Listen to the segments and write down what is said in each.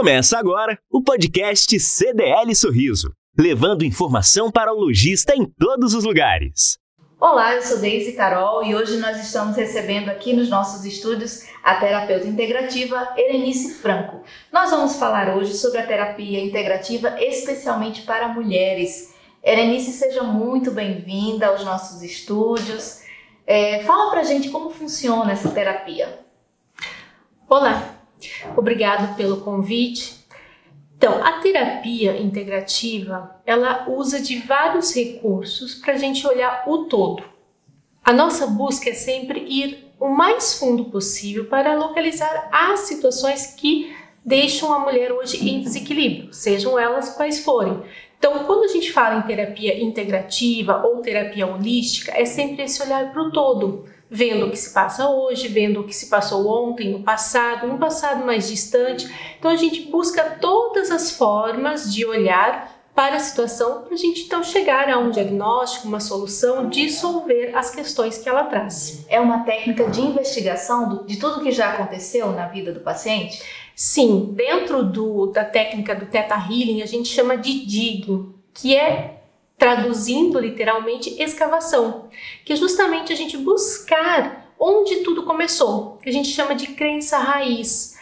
Começa agora o podcast CDL Sorriso, levando informação para o lojista em todos os lugares. Olá, eu sou Deise Carol e hoje nós estamos recebendo aqui nos nossos estúdios a terapeuta integrativa Erenice Franco. Nós vamos falar hoje sobre a terapia integrativa especialmente para mulheres. Erenice, seja muito bem-vinda aos nossos estúdios. É, fala pra gente como funciona essa terapia. Olá, obrigado pelo convite. Então, a terapia integrativa, ela usa de vários recursos para a gente olhar o todo. A nossa busca é sempre ir o mais fundo possível para localizar as situações que deixam a mulher hoje em desequilíbrio, sejam elas quais forem. Então, quando a gente fala em terapia integrativa ou terapia holística, é sempre esse olhar para o todo, vendo o que se passa hoje, vendo o que se passou ontem, no passado, no passado mais distante. Então, a gente busca todas as formas de olhar para a situação para a gente então chegar a um diagnóstico, uma solução, dissolver as questões que ela traz. É uma técnica de investigação de tudo que já aconteceu na vida do paciente? Sim, dentro do, da técnica do Theta Healing, a gente chama de digging, que é traduzindo literalmente escavação, que é justamente a gente buscar onde tudo começou, que a gente chama de crença raiz.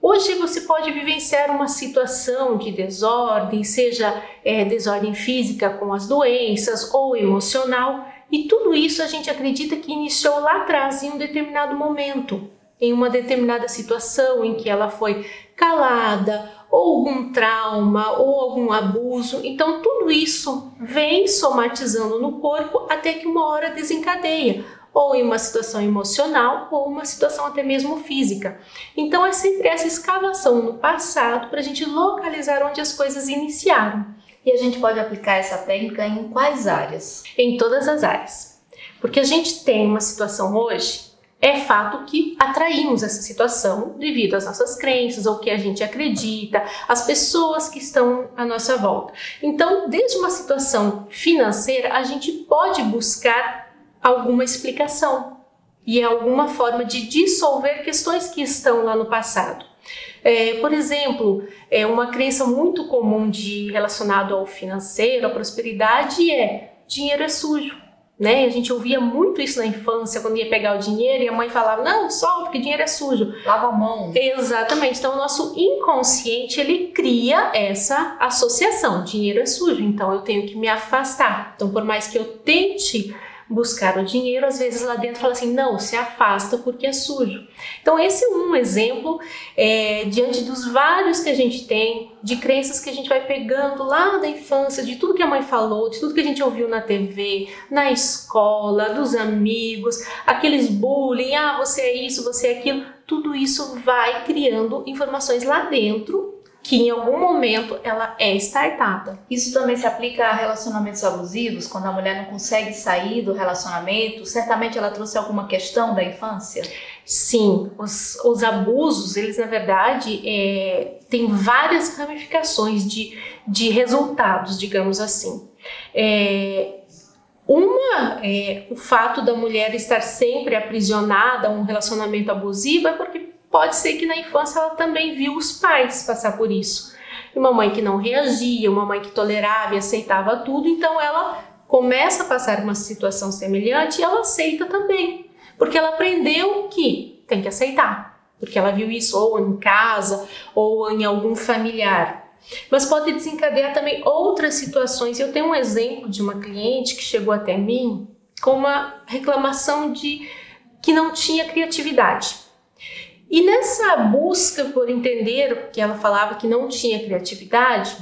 Hoje você pode vivenciar uma situação de desordem, seja é, desordem física com as doenças ou emocional, e tudo isso a gente acredita que iniciou lá atrás, em um determinado momento em uma determinada situação em que ela foi calada, ou algum trauma, ou algum abuso. Então, tudo isso vem somatizando no corpo até que uma hora desencadeia, ou em uma situação emocional, ou uma situação até mesmo física. Então, é sempre essa escavação no passado para a gente localizar onde as coisas iniciaram. E a gente pode aplicar essa técnica em quais áreas? Em todas as áreas. Porque a gente tem uma situação hoje é fato que atraímos essa situação devido às nossas crenças, ao que a gente acredita, às pessoas que estão à nossa volta. Então, desde uma situação financeira, a gente pode buscar alguma explicação e alguma forma de dissolver questões que estão lá no passado. É, por exemplo, é uma crença muito comum de relacionado ao financeiro, à prosperidade é dinheiro é sujo né? A gente ouvia muito isso na infância, quando ia pegar o dinheiro e a mãe falava: "Não, solta, porque dinheiro é sujo". Lava a mão. Exatamente. Então o nosso inconsciente, ele cria essa associação, dinheiro é sujo, então eu tenho que me afastar. Então por mais que eu tente buscar o dinheiro, às vezes lá dentro fala assim, não, se afasta porque é sujo. Então esse é um exemplo é, diante dos vários que a gente tem, de crenças que a gente vai pegando lá da infância, de tudo que a mãe falou, de tudo que a gente ouviu na TV, na escola, dos amigos, aqueles bullying, ah, você é isso, você é aquilo, tudo isso vai criando informações lá dentro que em algum momento ela é startada. Isso também se aplica a relacionamentos abusivos, quando a mulher não consegue sair do relacionamento, certamente ela trouxe alguma questão da infância? Sim, os, os abusos, eles na verdade é, têm várias ramificações de, de resultados, digamos assim. É, uma, é, o fato da mulher estar sempre aprisionada a um relacionamento abusivo é porque pode ser que na infância ela também viu os pais passar por isso. Uma mãe que não reagia, uma mãe que tolerava e aceitava tudo, então ela começa a passar uma situação semelhante e ela aceita também, porque ela aprendeu que tem que aceitar, porque ela viu isso ou em casa ou em algum familiar. Mas pode desencadear também outras situações. Eu tenho um exemplo de uma cliente que chegou até mim com uma reclamação de que não tinha criatividade. E nessa busca por entender que ela falava que não tinha criatividade,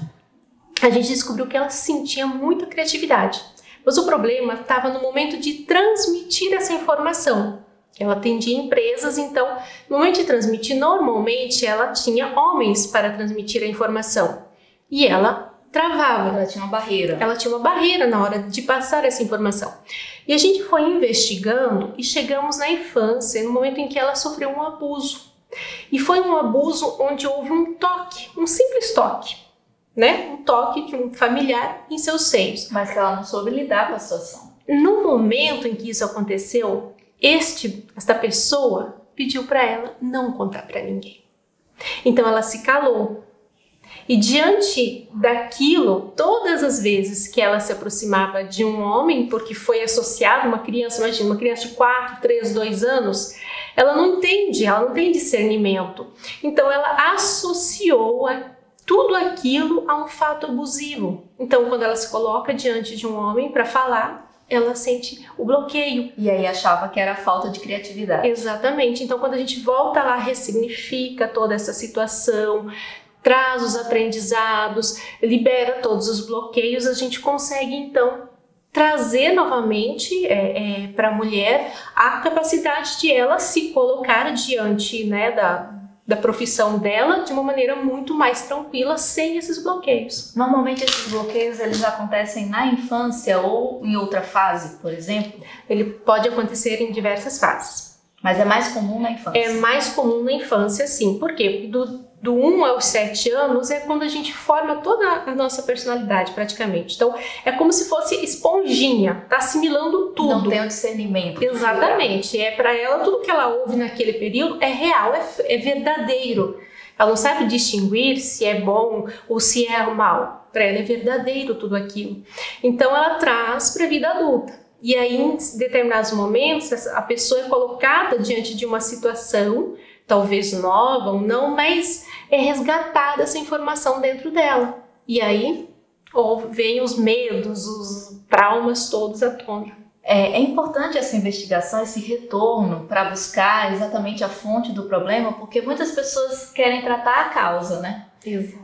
a gente descobriu que ela sentia muita criatividade. Mas o problema estava no momento de transmitir essa informação. Ela atendia empresas, então, no momento de transmitir, normalmente ela tinha homens para transmitir a informação. E ela travava. Ela tinha uma barreira. Ela tinha uma barreira na hora de passar essa informação. E a gente foi investigando e chegamos na infância, no momento em que ela sofreu um abuso. E foi um abuso onde houve um toque, um simples toque, né? Um toque de um familiar em seus seios. Mas que ela não soube lidar com a situação. No momento em que isso aconteceu, este, esta pessoa pediu para ela não contar para ninguém. Então ela se calou E diante daquilo, todas as vezes que ela se aproximava de um homem, porque foi associado uma criança, imagina, uma criança de 4, 3, 2 anos, ela não entende, ela não tem discernimento. Então ela associou a tudo aquilo a um fato abusivo. Então, quando ela se coloca diante de um homem para falar, ela sente o bloqueio. E aí achava que era falta de criatividade. Exatamente. Então, quando a gente volta lá, ressignifica toda essa situação, traz os aprendizados, libera todos os bloqueios, a gente consegue então trazer novamente é, é, para a mulher a capacidade de ela se colocar diante né, da, da profissão dela de uma maneira muito mais tranquila, sem esses bloqueios. Normalmente esses bloqueios eles acontecem na infância ou em outra fase, por exemplo? Ele pode acontecer em diversas fases. Mas é mais comum na infância? É mais comum na infância, sim. Por quê? Do, do 1 aos 7 anos é quando a gente forma toda a nossa personalidade, praticamente. Então, é como se fosse esponjinha, tá assimilando tudo. Não tem o discernimento. Exatamente. É para ela, tudo que ela ouve naquele período é real, é, é verdadeiro. Ela não sabe distinguir se é bom ou se é mal. Para ela é verdadeiro tudo aquilo. Então, ela traz para a vida adulta. E aí, em determinados momentos, a pessoa é colocada diante de uma situação talvez nova ou não, mas é resgatada essa informação dentro dela. E aí ou vem os medos, os traumas todos à tona. É, é importante essa investigação, esse retorno para buscar exatamente a fonte do problema, porque muitas pessoas querem tratar a causa, né?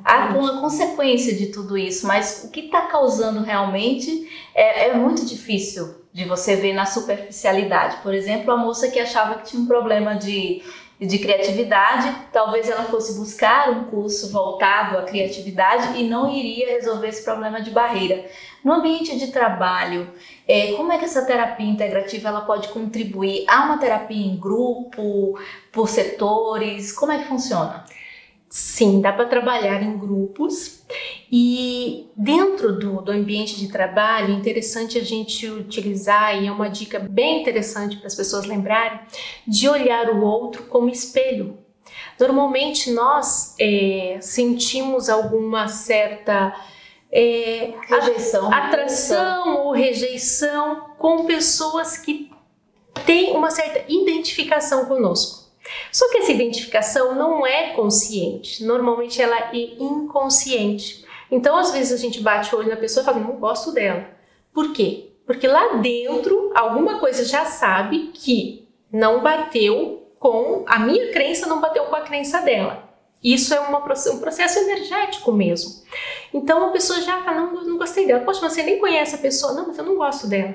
Há uma consequência de tudo isso, mas o que está causando realmente é, é muito difícil de você ver na superficialidade. Por exemplo, a moça que achava que tinha um problema de de criatividade, talvez ela fosse buscar um curso voltado à criatividade e não iria resolver esse problema de barreira. No ambiente de trabalho, é, como é que essa terapia integrativa ela pode contribuir? Há uma terapia em grupo, por setores? Como é que funciona? Sim, dá para trabalhar em grupos e dentro do, do ambiente de trabalho, é interessante a gente utilizar, e é uma dica bem interessante para as pessoas lembrarem, de olhar o outro como espelho. Normalmente nós é, sentimos alguma certa é, rejeição, atração ou rejeição com pessoas que têm uma certa identificação conosco. Só que essa identificação não é consciente, normalmente ela é inconsciente. Então, às vezes a gente bate o olho na pessoa e fala, não gosto dela. Por quê? Porque lá dentro, alguma coisa já sabe que não bateu com a minha crença, não bateu com a crença dela. Isso é uma, um processo energético mesmo. Então a pessoa já fala, não, não gostei dela. Poxa, você nem conhece a pessoa. Não, mas eu não gosto dela.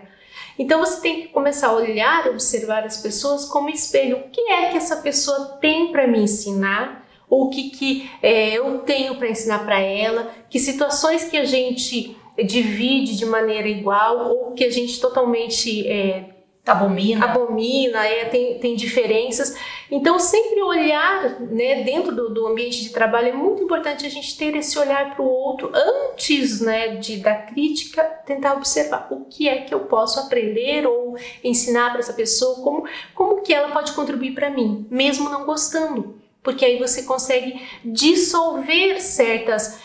Então você tem que começar a olhar, observar as pessoas como espelho. O que é que essa pessoa tem para me ensinar? Ou o que, que é, eu tenho para ensinar para ela? Que situações que a gente divide de maneira igual ou que a gente totalmente é, abomina, abomina é, tem, tem diferenças. Então, sempre olhar né, dentro do, do ambiente de trabalho é muito importante a gente ter esse olhar para o outro antes né, de, da crítica, tentar observar o que é que eu posso aprender ou ensinar para essa pessoa, como, como que ela pode contribuir para mim, mesmo não gostando. Porque aí você consegue dissolver certas,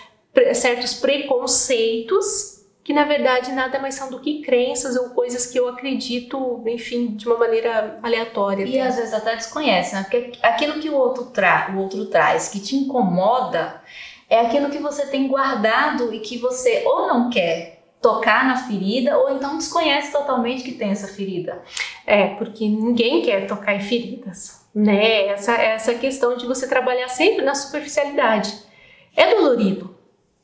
certos preconceitos que na verdade nada mais são do que crenças ou coisas que eu acredito, enfim, de uma maneira aleatória. E às vezes até desconhece, né? Porque aquilo que o outro, tra o outro traz, que te incomoda, é aquilo que você tem guardado e que você ou não quer tocar na ferida ou então desconhece totalmente que tem essa ferida. É, porque ninguém quer tocar em feridas, né? Essa, essa questão de você trabalhar sempre na superficialidade. É dolorido,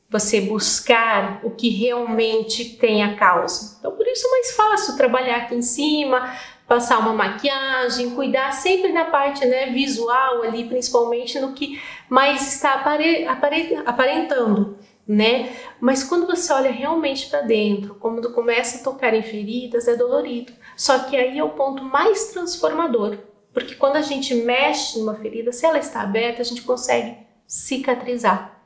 você buscar o que realmente tem a causa. Então, por isso é mais fácil trabalhar aqui em cima, passar uma maquiagem, cuidar sempre na parte né, visual ali, principalmente no que mais está apare, apare, aparentando. Né? Mas quando você olha realmente para dentro, quando começa a tocar em feridas, é dolorido. Só que aí é o ponto mais transformador, porque quando a gente mexe numa ferida, se ela está aberta, a gente consegue cicatrizar.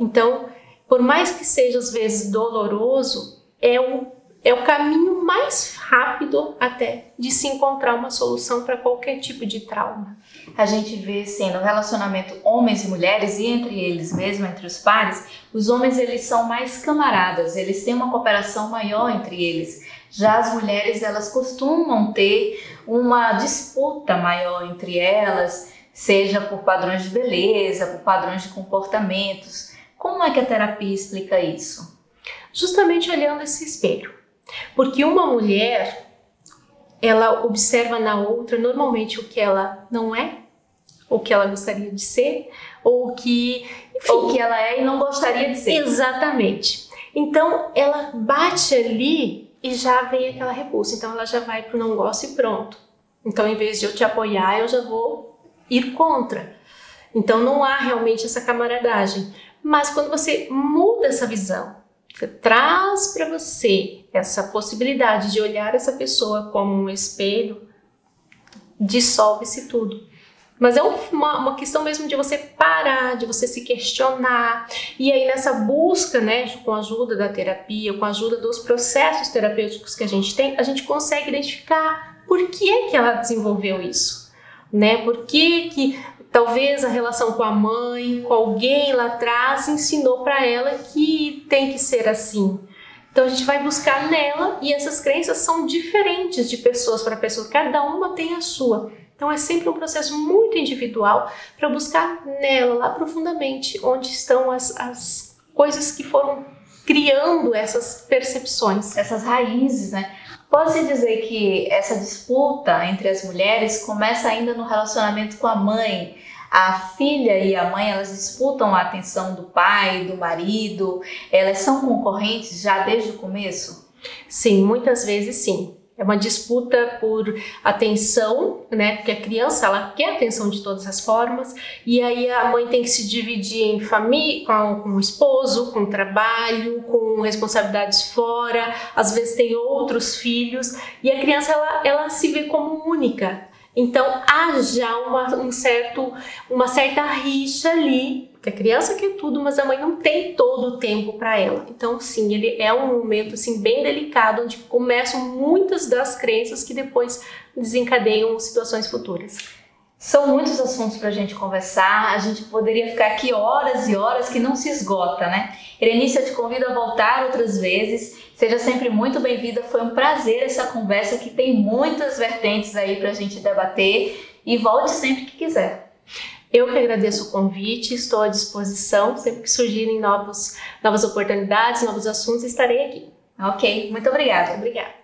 Então, por mais que seja às vezes doloroso, é o, é o caminho mais rápido até de se encontrar uma solução para qualquer tipo de trauma. A gente vê assim, no relacionamento homens e mulheres e entre eles mesmo, entre os pares, os homens eles são mais camaradas, eles têm uma cooperação maior entre eles. Já as mulheres elas costumam ter uma disputa maior entre elas, seja por padrões de beleza, por padrões de comportamentos. Como é que a terapia explica isso? Justamente olhando esse espelho. Porque uma mulher, ela observa na outra normalmente o que ela não é, o que ela gostaria de ser, ou que, enfim, ou que ela é e não gostaria de ser. Exatamente. Então ela bate ali e já vem aquela repulsa. Então ela já vai pro não gosto e pronto. Então em vez de eu te apoiar, eu já vou ir contra. Então não há realmente essa camaradagem. Mas quando você muda essa visão, traz para você essa possibilidade de olhar essa pessoa como um espelho, dissolve-se tudo. Mas é uma, uma, questão mesmo de você parar, de você se questionar. E aí, nessa busca, né, com a ajuda da terapia, com a ajuda dos processos terapêuticos que a gente tem, a gente consegue identificar por que, que ela desenvolveu isso. Né? Por que, que talvez a relação com a mãe, com alguém lá atrás, ensinou para ela que tem que ser assim. Então a gente vai buscar nela e essas crenças são diferentes de pessoas para pessoa, cada uma tem a sua. Então é sempre um processo muito individual para buscar nela, lá profundamente, onde estão as, as coisas que foram criando essas percepções. Essas raízes, né? Pode-se dizer que essa disputa entre as mulheres começa ainda no relacionamento com a mãe. A filha e a mãe elas disputam a atenção do pai, do marido, elas são concorrentes já desde o começo? Sim, muitas vezes sim. É uma disputa por atenção, né? Porque a criança ela quer atenção de todas as formas, e aí a mãe tem que se dividir em família, com, com o esposo, com o trabalho, com responsabilidades fora, às vezes tem outros filhos, e a criança ela, ela se vê como única. Então há já uma, um certo, uma certa rixa ali que a criança quer tudo, mas a mãe não tem todo o tempo para ela. Então, sim, ele é um momento assim bem delicado onde começam muitas das crenças que depois desencadeiam situações futuras. São muitos assuntos para a gente conversar, a gente poderia ficar aqui horas e horas que não se esgota, né? Erenice, eu te convido a voltar outras vezes, seja sempre muito bem-vinda, foi um prazer essa conversa que tem muitas vertentes aí para a gente debater e volte sempre que quiser. Eu que agradeço o convite, estou à disposição. Sempre que surgirem novos, novas oportunidades, novos assuntos, estarei aqui. Ok, muito obrigada. Obrigada.